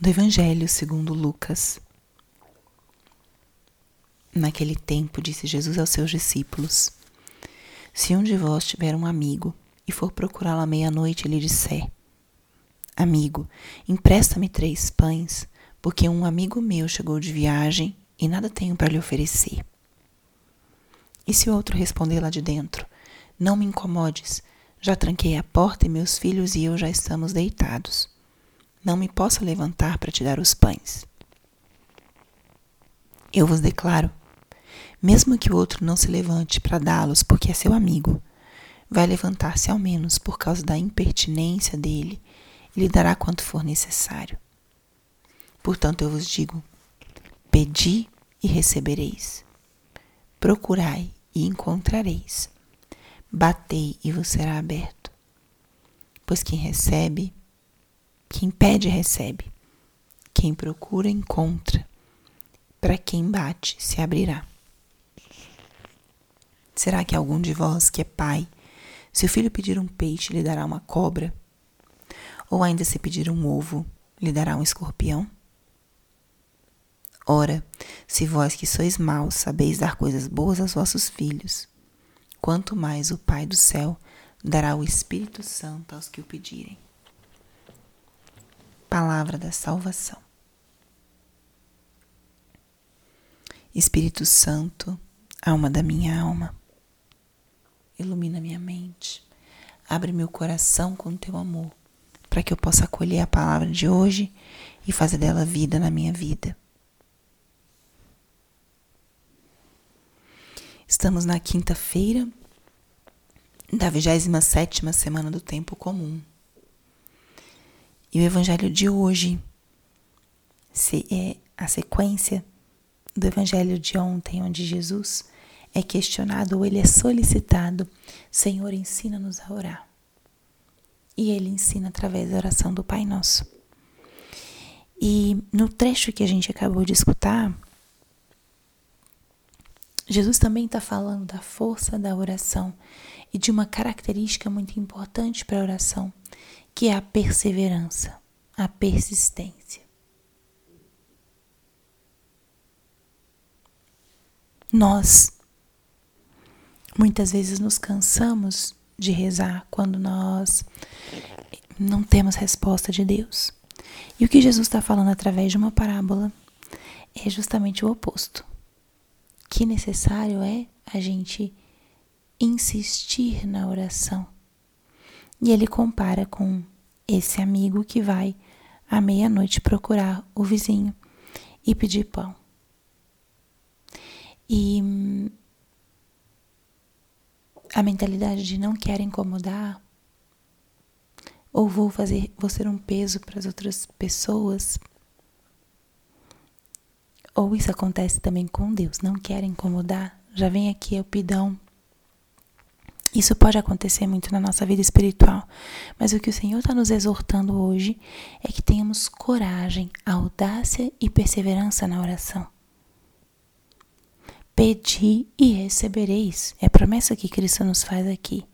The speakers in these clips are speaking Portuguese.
do Evangelho segundo Lucas. Naquele tempo, disse Jesus aos seus discípulos: Se um de vós tiver um amigo e for procurá-lo à meia-noite e lhe disser: Amigo, empresta-me três pães, porque um amigo meu chegou de viagem e nada tenho para lhe oferecer. E se o outro responder lá de dentro: Não me incomodes, já tranquei a porta e meus filhos e eu já estamos deitados não me possa levantar para te dar os pães. Eu vos declaro, mesmo que o outro não se levante para dá-los porque é seu amigo, vai levantar-se ao menos por causa da impertinência dele e lhe dará quanto for necessário. Portanto, eu vos digo: pedi e recebereis, procurai e encontrareis, batei e vos será aberto. Pois quem recebe, quem pede, recebe. Quem procura, encontra. Para quem bate, se abrirá. Será que algum de vós que é pai, se o filho pedir um peixe, lhe dará uma cobra? Ou ainda se pedir um ovo, lhe dará um escorpião? Ora, se vós que sois maus sabeis dar coisas boas aos vossos filhos, quanto mais o Pai do céu dará o Espírito Santo aos que o pedirem palavra da salvação. Espírito Santo, alma da minha alma, ilumina minha mente, abre meu coração com teu amor, para que eu possa acolher a palavra de hoje e fazer dela vida na minha vida. Estamos na quinta-feira da 27 semana do tempo comum. E o evangelho de hoje se é a sequência do evangelho de ontem, onde Jesus é questionado ou ele é solicitado: Senhor, ensina-nos a orar. E ele ensina através da oração do Pai Nosso. E no trecho que a gente acabou de escutar, Jesus também está falando da força da oração e de uma característica muito importante para a oração, que é a perseverança, a persistência. Nós muitas vezes nos cansamos de rezar quando nós não temos resposta de Deus. E o que Jesus está falando através de uma parábola é justamente o oposto. Que necessário é a gente insistir na oração e ele compara com esse amigo que vai à meia-noite procurar o vizinho e pedir pão. E hum, a mentalidade de não quero incomodar ou vou fazer, vou ser um peso para as outras pessoas. Ou isso acontece também com Deus, não quero incomodar, já vem aqui é o pidão isso pode acontecer muito na nossa vida espiritual, mas o que o Senhor está nos exortando hoje é que tenhamos coragem, audácia e perseverança na oração. Pedi e recebereis, é a promessa que Cristo nos faz aqui.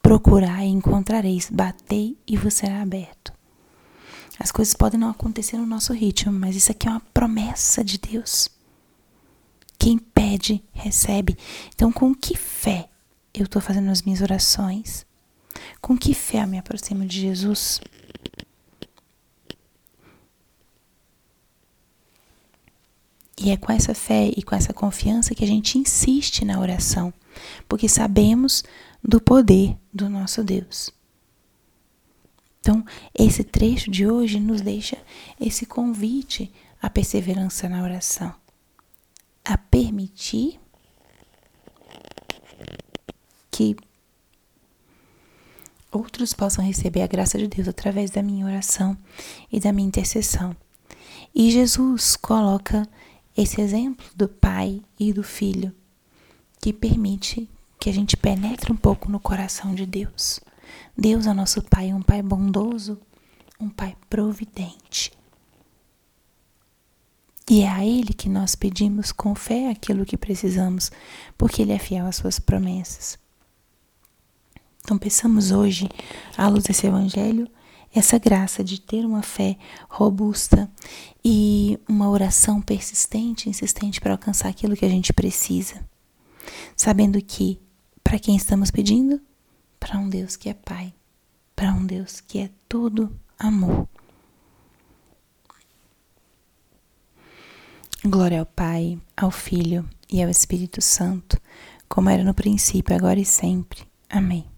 Procurai e encontrareis, batei e vos será aberto. As coisas podem não acontecer no nosso ritmo, mas isso aqui é uma promessa de Deus. Quem pede, recebe. Então, com que fé eu estou fazendo as minhas orações? Com que fé eu me aproximo de Jesus? E é com essa fé e com essa confiança que a gente insiste na oração, porque sabemos do poder do nosso Deus. Então, esse trecho de hoje nos deixa esse convite à perseverança na oração, a permitir que outros possam receber a graça de Deus através da minha oração e da minha intercessão. E Jesus coloca esse exemplo do Pai e do Filho, que permite que a gente penetre um pouco no coração de Deus. Deus é nosso Pai, um Pai bondoso, um Pai providente. E é a Ele que nós pedimos com fé aquilo que precisamos, porque Ele é fiel às suas promessas. Então, peçamos hoje, à luz desse Evangelho, essa graça de ter uma fé robusta e uma oração persistente, insistente para alcançar aquilo que a gente precisa. Sabendo que para quem estamos pedindo? Para um Deus que é Pai, para um Deus que é todo amor. Glória ao Pai, ao Filho e ao Espírito Santo, como era no princípio, agora e sempre. Amém.